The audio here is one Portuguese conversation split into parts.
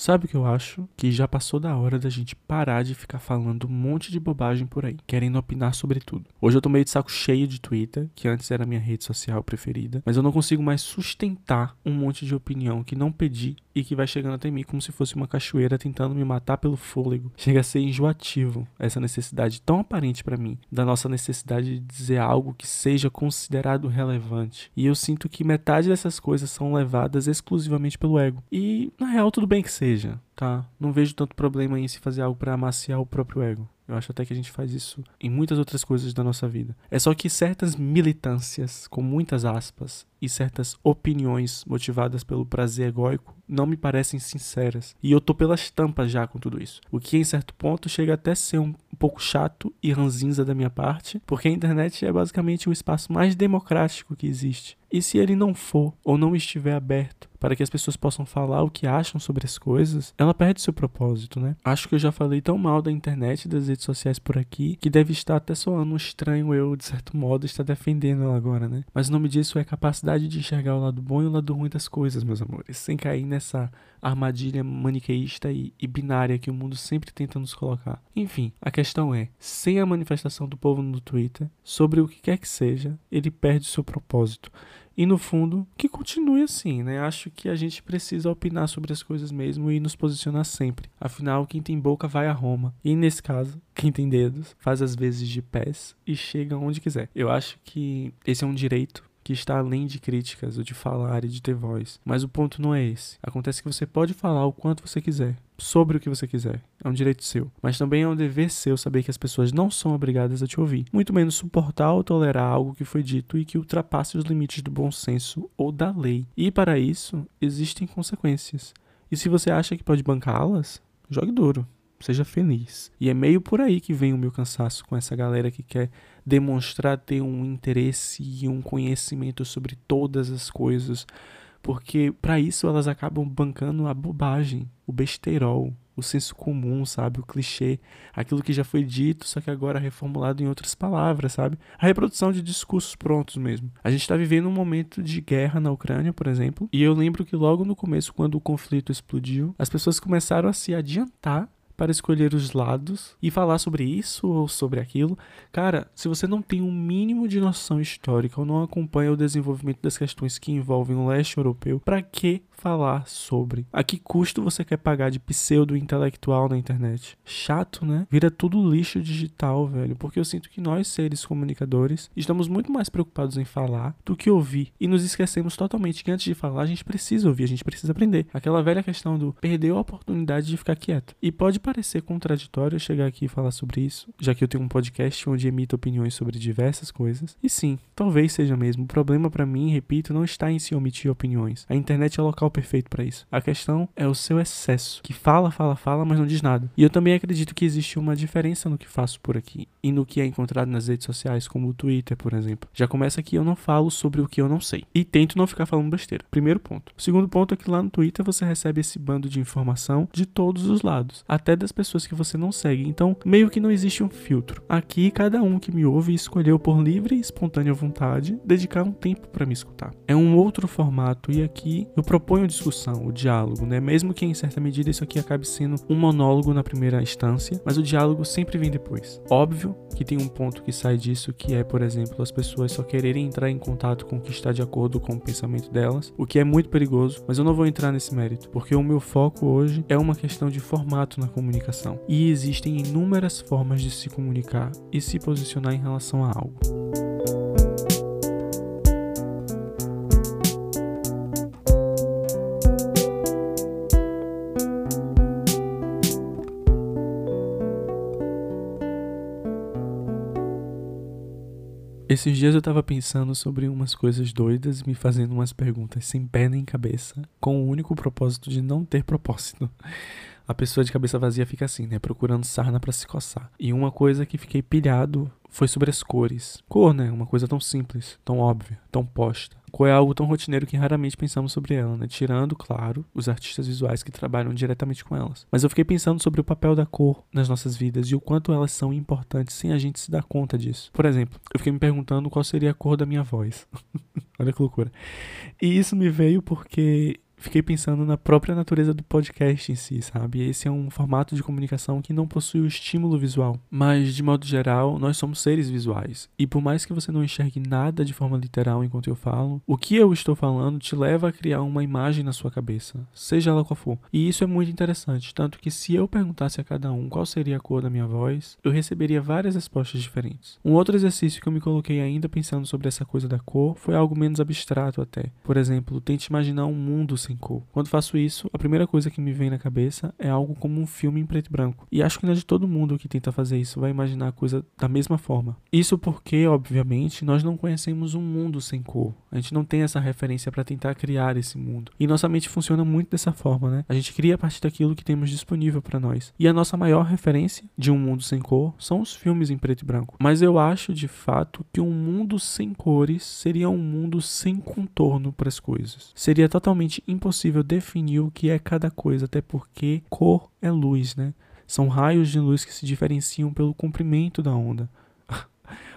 Sabe o que eu acho? Que já passou da hora da gente parar de ficar falando um monte de bobagem por aí, querendo opinar sobre tudo. Hoje eu tô meio de saco cheio de Twitter, que antes era minha rede social preferida, mas eu não consigo mais sustentar um monte de opinião que não pedi e que vai chegando até mim como se fosse uma cachoeira tentando me matar pelo fôlego. Chega a ser enjoativo essa necessidade tão aparente para mim, da nossa necessidade de dizer algo que seja considerado relevante. E eu sinto que metade dessas coisas são levadas exclusivamente pelo ego. E na real tudo bem que seja seja, tá? Não vejo tanto problema em se fazer algo para amaciar o próprio ego. Eu acho até que a gente faz isso em muitas outras coisas da nossa vida. É só que certas militâncias, com muitas aspas, e certas opiniões motivadas pelo prazer egóico não me parecem sinceras. E eu tô pelas tampas já com tudo isso. O que em certo ponto chega até a ser um pouco chato e ranzinza da minha parte, porque a internet é basicamente o espaço mais democrático que existe. E se ele não for ou não estiver aberto para que as pessoas possam falar o que acham sobre as coisas, ela perde seu propósito, né? Acho que eu já falei tão mal da internet e das redes sociais por aqui que deve estar até soando um estranho eu, de certo modo, estar defendendo ela agora, né? Mas o nome disso é capacidade de enxergar o lado bom e o lado ruim das coisas, meus amores, sem cair nessa armadilha maniqueísta e, e binária que o mundo sempre tenta nos colocar. Enfim, a questão é: sem a manifestação do povo no Twitter sobre o que quer que seja, ele perde seu propósito. E no fundo, que continue assim, né? Acho que a gente precisa opinar sobre as coisas mesmo e nos posicionar sempre. Afinal, quem tem boca vai a Roma. E nesse caso, quem tem dedos faz as vezes de pés e chega onde quiser. Eu acho que esse é um direito que está além de críticas, ou de falar e de ter voz. Mas o ponto não é esse. Acontece que você pode falar o quanto você quiser, sobre o que você quiser. É um direito seu. Mas também é um dever seu saber que as pessoas não são obrigadas a te ouvir. Muito menos suportar ou tolerar algo que foi dito e que ultrapasse os limites do bom senso ou da lei. E para isso, existem consequências. E se você acha que pode bancá-las, jogue duro seja feliz. E é meio por aí que vem o meu cansaço com essa galera que quer demonstrar ter um interesse e um conhecimento sobre todas as coisas, porque para isso elas acabam bancando a bobagem, o besteirol, o senso comum, sabe, o clichê, aquilo que já foi dito, só que agora reformulado em outras palavras, sabe? A reprodução de discursos prontos mesmo. A gente está vivendo um momento de guerra na Ucrânia, por exemplo, e eu lembro que logo no começo, quando o conflito explodiu, as pessoas começaram a se adiantar para escolher os lados e falar sobre isso ou sobre aquilo. Cara, se você não tem um mínimo de noção histórica ou não acompanha o desenvolvimento das questões que envolvem o leste europeu, para que falar sobre? A que custo você quer pagar de pseudo-intelectual na internet? Chato, né? Vira tudo lixo digital, velho. Porque eu sinto que nós, seres comunicadores, estamos muito mais preocupados em falar do que ouvir. E nos esquecemos totalmente que antes de falar, a gente precisa ouvir, a gente precisa aprender. Aquela velha questão do perder a oportunidade de ficar quieto. E pode parecer contraditório chegar aqui e falar sobre isso, já que eu tenho um podcast onde emito opiniões sobre diversas coisas. E sim, talvez seja mesmo. O problema para mim, repito, não está em se omitir opiniões. A internet é local perfeito para isso. A questão é o seu excesso, que fala, fala, fala, mas não diz nada. E eu também acredito que existe uma diferença no que faço por aqui e no que é encontrado nas redes sociais, como o Twitter, por exemplo. Já começa que eu não falo sobre o que eu não sei e tento não ficar falando besteira. Primeiro ponto. O segundo ponto é que lá no Twitter você recebe esse bando de informação de todos os lados, até das pessoas que você não segue. Então, meio que não existe um filtro. Aqui, cada um que me ouve escolheu por livre e espontânea vontade dedicar um tempo para me escutar. É um outro formato e aqui eu proponho discussão, o diálogo, né? Mesmo que em certa medida isso aqui acabe sendo um monólogo na primeira instância, mas o diálogo sempre vem depois. Óbvio que tem um ponto que sai disso, que é, por exemplo, as pessoas só quererem entrar em contato com o que está de acordo com o pensamento delas, o que é muito perigoso, mas eu não vou entrar nesse mérito, porque o meu foco hoje é uma questão de formato na comunicação. E existem inúmeras formas de se comunicar e se posicionar em relação a algo. Esses dias eu tava pensando sobre umas coisas doidas e me fazendo umas perguntas sem pé nem cabeça, com o único propósito de não ter propósito. A pessoa de cabeça vazia fica assim, né? Procurando sarna para se coçar. E uma coisa que fiquei pilhado foi sobre as cores. Cor, né? Uma coisa tão simples, tão óbvia, tão posta. Cor é algo tão rotineiro que raramente pensamos sobre ela, né? Tirando, claro, os artistas visuais que trabalham diretamente com elas. Mas eu fiquei pensando sobre o papel da cor nas nossas vidas e o quanto elas são importantes sem a gente se dar conta disso. Por exemplo, eu fiquei me perguntando qual seria a cor da minha voz. Olha que loucura. E isso me veio porque fiquei pensando na própria natureza do podcast em si, sabe? Esse é um formato de comunicação que não possui o estímulo visual. Mas, de modo geral, nós somos seres visuais. E por mais que você não enxergue nada de forma literal enquanto eu falo, o que eu estou falando te leva a criar uma imagem na sua cabeça, seja ela qual for. E isso é muito interessante, tanto que se eu perguntasse a cada um qual seria a cor da minha voz, eu receberia várias respostas diferentes. Um outro exercício que eu me coloquei ainda pensando sobre essa coisa da cor foi algo menos abstrato até. Por exemplo, tente imaginar um mundo sem cor. Quando faço isso, a primeira coisa que me vem na cabeça é algo como um filme em preto e branco. E acho que não é de todo mundo que tenta fazer isso vai imaginar a coisa da mesma forma. Isso porque, obviamente, nós não conhecemos um mundo sem cor. A gente não tem essa referência para tentar criar esse mundo. E nossa mente funciona muito dessa forma, né? A gente cria a partir daquilo que temos disponível para nós. E a nossa maior referência de um mundo sem cor são os filmes em preto e branco. Mas eu acho de fato que um mundo sem cores seria um mundo sem contorno para as coisas. Seria totalmente impossível definir o que é cada coisa, até porque cor é luz, né? São raios de luz que se diferenciam pelo comprimento da onda.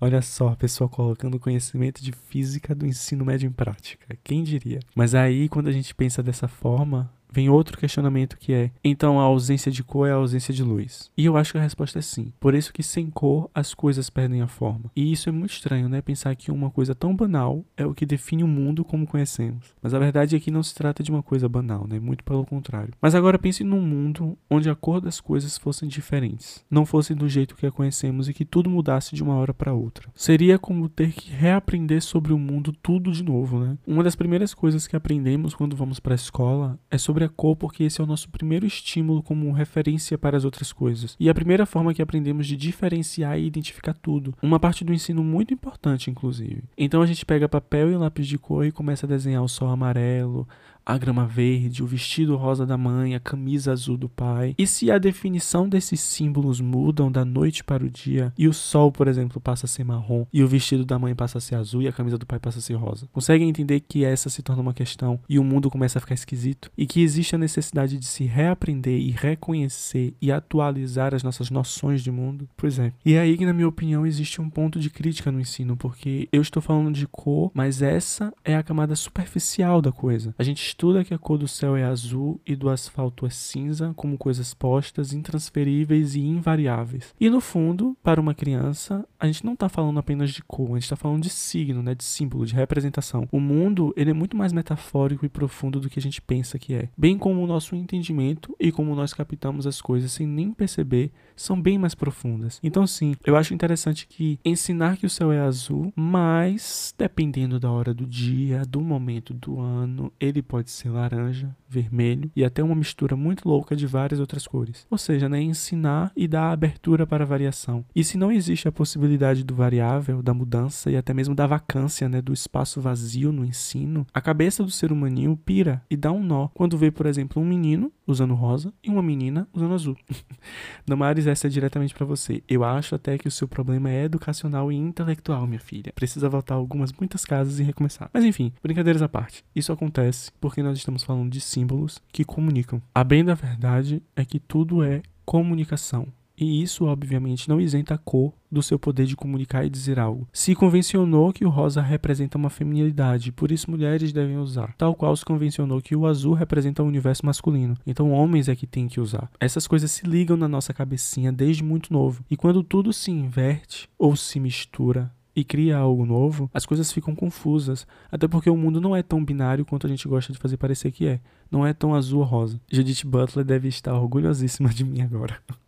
Olha só, a pessoa colocando conhecimento de física do ensino médio em prática. Quem diria? Mas aí, quando a gente pensa dessa forma, vem outro questionamento que é: então a ausência de cor é a ausência de luz? E eu acho que a resposta é sim. Por isso que sem cor as coisas perdem a forma. E isso é muito estranho, né? Pensar que uma coisa tão banal é o que define o mundo como conhecemos. Mas a verdade é que não se trata de uma coisa banal, né? Muito pelo contrário. Mas agora pense num mundo onde a cor das coisas fossem diferentes, não fossem do jeito que a conhecemos e que tudo mudasse de uma hora para outra. Seria como ter que reaprender sobre o mundo tudo de novo, né? Uma das primeiras coisas que aprendemos quando vamos para a escola é sobre a cor porque esse é o nosso primeiro estímulo como referência para as outras coisas. E a primeira forma que aprendemos de diferenciar e identificar tudo. Uma parte do ensino muito importante, inclusive. Então a gente pega papel e lápis de cor e começa a desenhar o sol amarelo, a grama verde, o vestido rosa da mãe, a camisa azul do pai. E se a definição desses símbolos mudam da noite para o dia e o sol, por exemplo, passa a ser marrom e o vestido da mãe passa a ser azul e a camisa do pai passa a ser rosa? Conseguem entender que essa se torna uma questão e o mundo começa a ficar esquisito? E que existe a necessidade de se reaprender e reconhecer e atualizar as nossas noções de mundo? Pois é. E é aí que, na minha opinião, existe um ponto de crítica no ensino, porque eu estou falando de cor, mas essa é a camada superficial da coisa. A gente estuda que a cor do céu é azul e do asfalto é cinza, como coisas postas, intransferíveis e invariáveis. E no fundo, para uma criança, a gente não está falando apenas de cor, a gente está falando de signo, né, de símbolo, de representação. O mundo ele é muito mais metafórico e profundo do que a gente pensa que é. Bem como o nosso entendimento e como nós captamos as coisas sem nem perceber são bem mais profundas. Então, sim, eu acho interessante que ensinar que o céu é azul, mas dependendo da hora do dia, do momento do ano, ele pode ser laranja, vermelho e até uma mistura muito louca de várias outras cores. Ou seja, né, ensinar e dar abertura para a variação. E se não existe a possibilidade do variável, da mudança e até mesmo da vacância, né, do espaço vazio no ensino, a cabeça do ser humaninho pira e dá um nó quando vê, por exemplo, um menino usando rosa e uma menina usando azul. Damares, essa é diretamente para você. Eu acho até que o seu problema é educacional e intelectual, minha filha. Precisa voltar algumas muitas casas e recomeçar. Mas enfim, brincadeiras à parte. Isso acontece porque nós estamos falando de símbolos que comunicam. A bem da verdade é que tudo é comunicação. E isso, obviamente, não isenta a cor do seu poder de comunicar e dizer algo. Se convencionou que o rosa representa uma feminilidade, por isso mulheres devem usar. Tal qual se convencionou que o azul representa o universo masculino. Então homens é que têm que usar. Essas coisas se ligam na nossa cabecinha desde muito novo. E quando tudo se inverte ou se mistura, e cria algo novo, as coisas ficam confusas. Até porque o mundo não é tão binário quanto a gente gosta de fazer parecer que é. Não é tão azul ou rosa. Judith Butler deve estar orgulhosíssima de mim agora.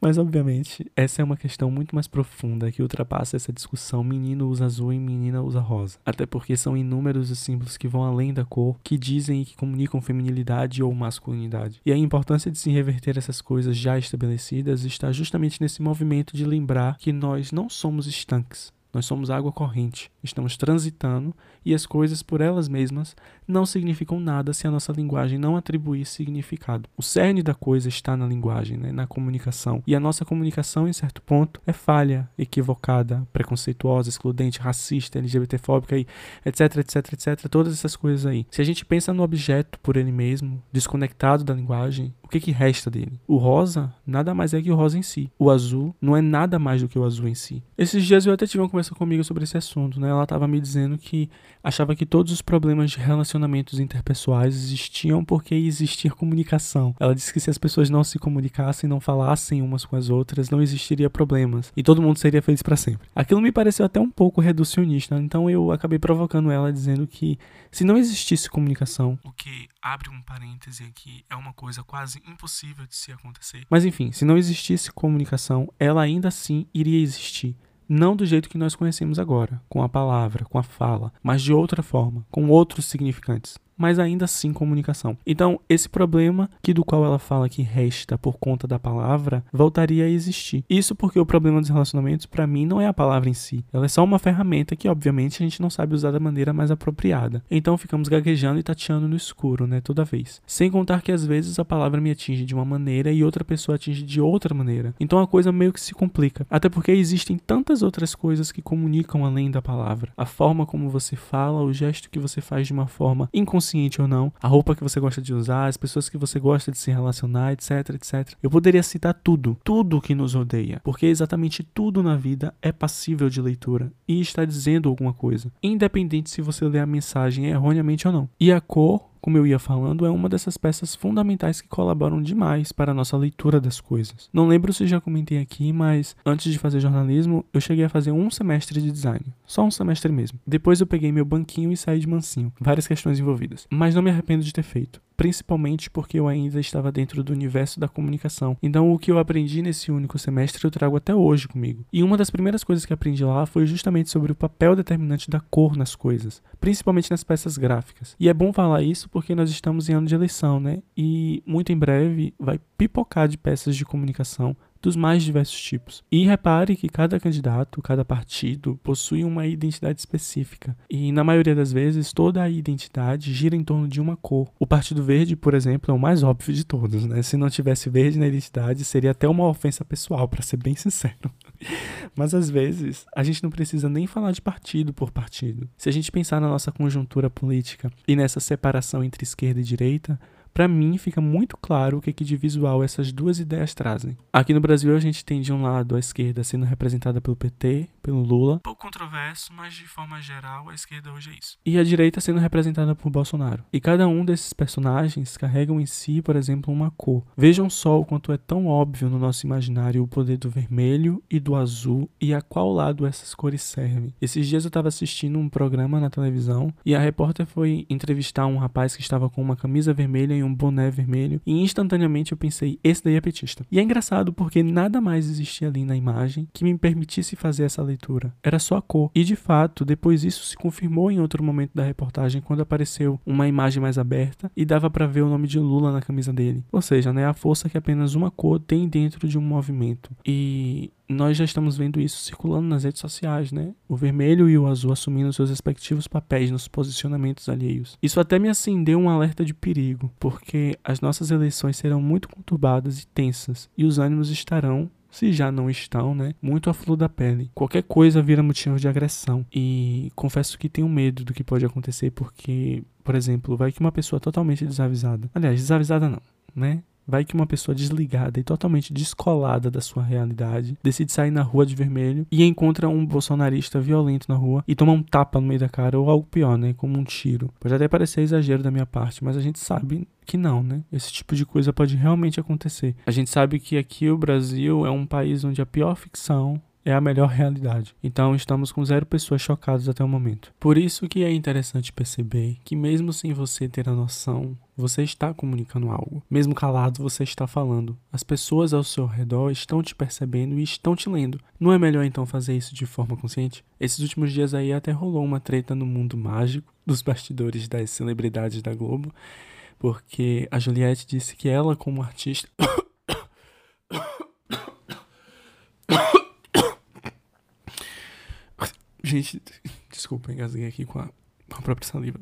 Mas, obviamente, essa é uma questão muito mais profunda que ultrapassa essa discussão menino usa azul e menina usa rosa. Até porque são inúmeros os símbolos que vão além da cor, que dizem e que comunicam feminilidade ou masculinidade. E a importância de se reverter essas coisas já estabelecidas está justamente nesse movimento de lembrar que nós não somos estanques, nós somos água corrente, estamos transitando e as coisas por elas mesmas não significam nada se a nossa linguagem não atribuir significado. O cerne da coisa está na linguagem, né, na comunicação. E a nossa comunicação, em certo ponto, é falha, equivocada, preconceituosa, excludente, racista, LGBTfóbica, e etc, etc, etc. Todas essas coisas aí. Se a gente pensa no objeto por ele mesmo, desconectado da linguagem, que que resta dele? O rosa nada mais é que o rosa em si. O azul não é nada mais do que o azul em si. Esses dias eu até tive uma conversa comigo sobre esse assunto, né? Ela tava me dizendo que achava que todos os problemas de relacionamentos interpessoais existiam porque existia comunicação. Ela disse que se as pessoas não se comunicassem, não falassem umas com as outras, não existiria problemas e todo mundo seria feliz para sempre. Aquilo me pareceu até um pouco reducionista, então eu acabei provocando ela dizendo que se não existisse comunicação, o que abre um parêntese aqui é uma coisa quase impossível de se acontecer. Mas enfim, se não existisse comunicação, ela ainda assim iria existir. Não do jeito que nós conhecemos agora, com a palavra, com a fala, mas de outra forma, com outros significantes mas ainda assim comunicação. Então, esse problema que do qual ela fala que resta por conta da palavra voltaria a existir. Isso porque o problema dos relacionamentos para mim não é a palavra em si. Ela é só uma ferramenta que obviamente a gente não sabe usar da maneira mais apropriada. Então ficamos gaguejando e tateando no escuro, né, toda vez. Sem contar que às vezes a palavra me atinge de uma maneira e outra pessoa atinge de outra maneira. Então a coisa meio que se complica. Até porque existem tantas outras coisas que comunicam além da palavra. A forma como você fala, o gesto que você faz de uma forma inconsciente consciente ou não, a roupa que você gosta de usar, as pessoas que você gosta de se relacionar, etc, etc. Eu poderia citar tudo, tudo que nos odeia, porque exatamente tudo na vida é passível de leitura e está dizendo alguma coisa, independente se você lê a mensagem erroneamente ou não. E a cor como eu ia falando, é uma dessas peças fundamentais que colaboram demais para a nossa leitura das coisas. Não lembro se já comentei aqui, mas antes de fazer jornalismo, eu cheguei a fazer um semestre de design. Só um semestre mesmo. Depois eu peguei meu banquinho e saí de mansinho. Várias questões envolvidas. Mas não me arrependo de ter feito principalmente porque eu ainda estava dentro do universo da comunicação. Então, o que eu aprendi nesse único semestre eu trago até hoje comigo. E uma das primeiras coisas que aprendi lá foi justamente sobre o papel determinante da cor nas coisas, principalmente nas peças gráficas. E é bom falar isso porque nós estamos em ano de eleição, né? E muito em breve vai pipocar de peças de comunicação dos mais diversos tipos. E repare que cada candidato, cada partido possui uma identidade específica. E na maioria das vezes, toda a identidade gira em torno de uma cor. O Partido Verde, por exemplo, é o mais óbvio de todos, né? Se não tivesse verde na identidade, seria até uma ofensa pessoal, para ser bem sincero. Mas às vezes, a gente não precisa nem falar de partido por partido. Se a gente pensar na nossa conjuntura política e nessa separação entre esquerda e direita, para mim fica muito claro o que, que de visual essas duas ideias trazem. Aqui no Brasil a gente tem de um lado a esquerda sendo representada pelo PT, pelo Lula. Pouco controverso, mas de forma geral a esquerda hoje é isso. E a direita sendo representada por Bolsonaro. E cada um desses personagens carregam em si, por exemplo, uma cor. Vejam só o quanto é tão óbvio no nosso imaginário o poder do vermelho e do azul e a qual lado essas cores servem. Esses dias eu estava assistindo um programa na televisão e a repórter foi entrevistar um rapaz que estava com uma camisa vermelha um boné vermelho, e instantaneamente eu pensei, esse daí é petista. E é engraçado porque nada mais existia ali na imagem que me permitisse fazer essa leitura. Era só a cor. E de fato, depois isso se confirmou em outro momento da reportagem, quando apareceu uma imagem mais aberta e dava para ver o nome de Lula na camisa dele. Ou seja, né, a força que apenas uma cor tem dentro de um movimento. E nós já estamos vendo isso circulando nas redes sociais, né? O vermelho e o azul assumindo seus respectivos papéis nos posicionamentos alheios. Isso até me acendeu um alerta de perigo, porque as nossas eleições serão muito conturbadas e tensas, e os ânimos estarão se já não estão, né, muito a flor da pele. Qualquer coisa vira motivo de agressão. E confesso que tenho medo do que pode acontecer, porque, por exemplo, vai que uma pessoa totalmente desavisada. Aliás, desavisada não, né? Vai que uma pessoa desligada e totalmente descolada da sua realidade decide sair na rua de vermelho e encontra um bolsonarista violento na rua e toma um tapa no meio da cara ou algo pior, né? Como um tiro. Pode até parecer exagero da minha parte, mas a gente sabe que não, né? Esse tipo de coisa pode realmente acontecer. A gente sabe que aqui o Brasil é um país onde a pior ficção é a melhor realidade. Então estamos com zero pessoas chocadas até o momento. Por isso que é interessante perceber que mesmo sem você ter a noção, você está comunicando algo. Mesmo calado, você está falando. As pessoas ao seu redor estão te percebendo e estão te lendo. Não é melhor então fazer isso de forma consciente? Esses últimos dias aí até rolou uma treta no mundo mágico dos bastidores das celebridades da Globo, porque a Juliette disse que ela como artista Gente, desculpa, engasguei aqui com a, com a própria saliva.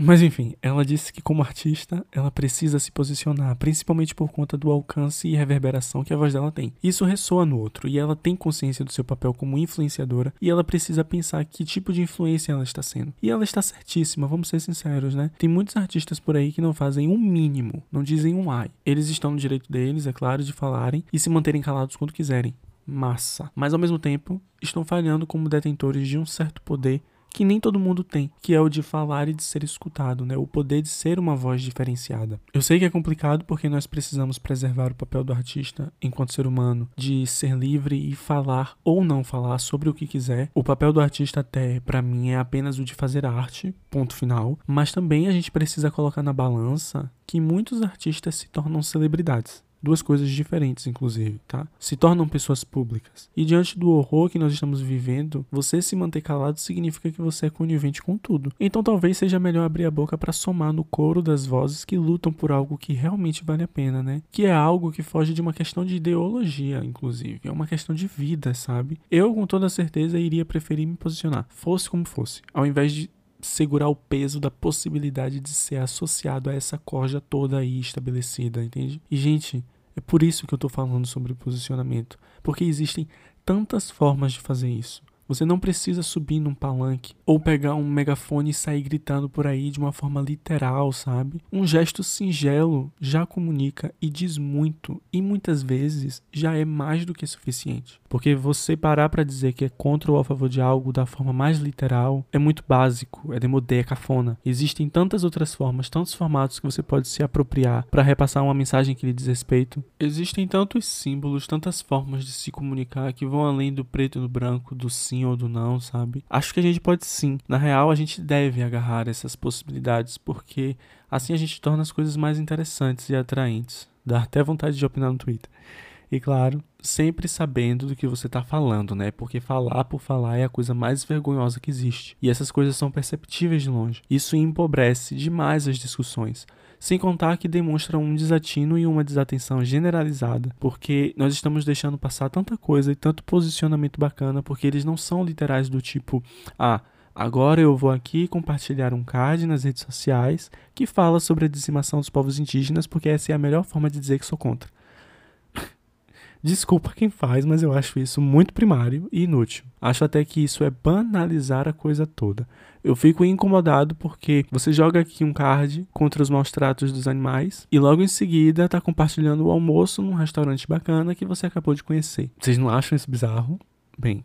Mas enfim, ela disse que como artista, ela precisa se posicionar, principalmente por conta do alcance e reverberação que a voz dela tem. Isso ressoa no outro e ela tem consciência do seu papel como influenciadora e ela precisa pensar que tipo de influência ela está sendo. E ela está certíssima, vamos ser sinceros, né? Tem muitos artistas por aí que não fazem um mínimo, não dizem um ai. Eles estão no direito deles, é claro, de falarem e se manterem calados quando quiserem. Massa. Mas ao mesmo tempo, estão falhando como detentores de um certo poder que nem todo mundo tem, que é o de falar e de ser escutado, né? O poder de ser uma voz diferenciada. Eu sei que é complicado porque nós precisamos preservar o papel do artista enquanto ser humano, de ser livre e falar ou não falar sobre o que quiser. O papel do artista até para mim é apenas o de fazer arte, ponto final, mas também a gente precisa colocar na balança que muitos artistas se tornam celebridades. Duas coisas diferentes, inclusive, tá? Se tornam pessoas públicas. E diante do horror que nós estamos vivendo, você se manter calado significa que você é conivente com tudo. Então talvez seja melhor abrir a boca para somar no coro das vozes que lutam por algo que realmente vale a pena, né? Que é algo que foge de uma questão de ideologia, inclusive. É uma questão de vida, sabe? Eu, com toda certeza, iria preferir me posicionar, fosse como fosse, ao invés de segurar o peso da possibilidade de ser associado a essa corja toda aí estabelecida, entende? E, gente, é por isso que eu tô falando sobre posicionamento, porque existem tantas formas de fazer isso. Você não precisa subir num palanque ou pegar um megafone e sair gritando por aí de uma forma literal, sabe? Um gesto singelo já comunica e diz muito, e muitas vezes já é mais do que suficiente. Porque você parar para dizer que é contra ou a favor de algo da forma mais literal é muito básico, é demodé, é cafona. Existem tantas outras formas, tantos formatos que você pode se apropriar para repassar uma mensagem que lhe diz respeito. Existem tantos símbolos, tantas formas de se comunicar que vão além do preto e do branco, do sim ou do não, sabe? Acho que a gente pode sim. Na real, a gente deve agarrar essas possibilidades porque assim a gente torna as coisas mais interessantes e atraentes. Dá até vontade de opinar no Twitter. E claro, sempre sabendo do que você está falando, né? Porque falar por falar é a coisa mais vergonhosa que existe. E essas coisas são perceptíveis de longe. Isso empobrece demais as discussões. Sem contar que demonstra um desatino e uma desatenção generalizada, porque nós estamos deixando passar tanta coisa e tanto posicionamento bacana, porque eles não são literais do tipo, ah, Agora eu vou aqui compartilhar um card nas redes sociais que fala sobre a dizimação dos povos indígenas, porque essa é a melhor forma de dizer que sou contra. Desculpa quem faz, mas eu acho isso muito primário e inútil. Acho até que isso é banalizar a coisa toda. Eu fico incomodado porque você joga aqui um card contra os maus tratos dos animais e logo em seguida está compartilhando o almoço num restaurante bacana que você acabou de conhecer. Vocês não acham isso bizarro? Bem,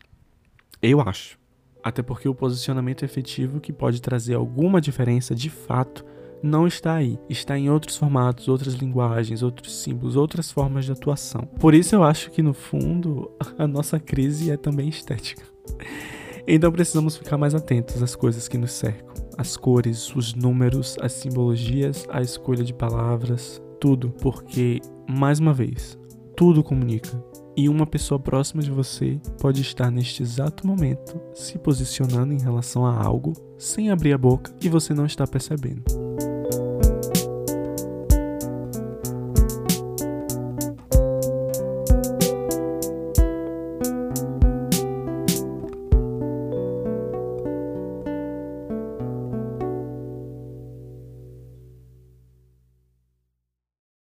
eu acho. Até porque o posicionamento efetivo que pode trazer alguma diferença de fato não está aí. Está em outros formatos, outras linguagens, outros símbolos, outras formas de atuação. Por isso eu acho que no fundo a nossa crise é também estética. Então precisamos ficar mais atentos às coisas que nos cercam, as cores, os números, as simbologias, a escolha de palavras, tudo, porque mais uma vez, tudo comunica. E uma pessoa próxima de você pode estar neste exato momento se posicionando em relação a algo sem abrir a boca e você não está percebendo.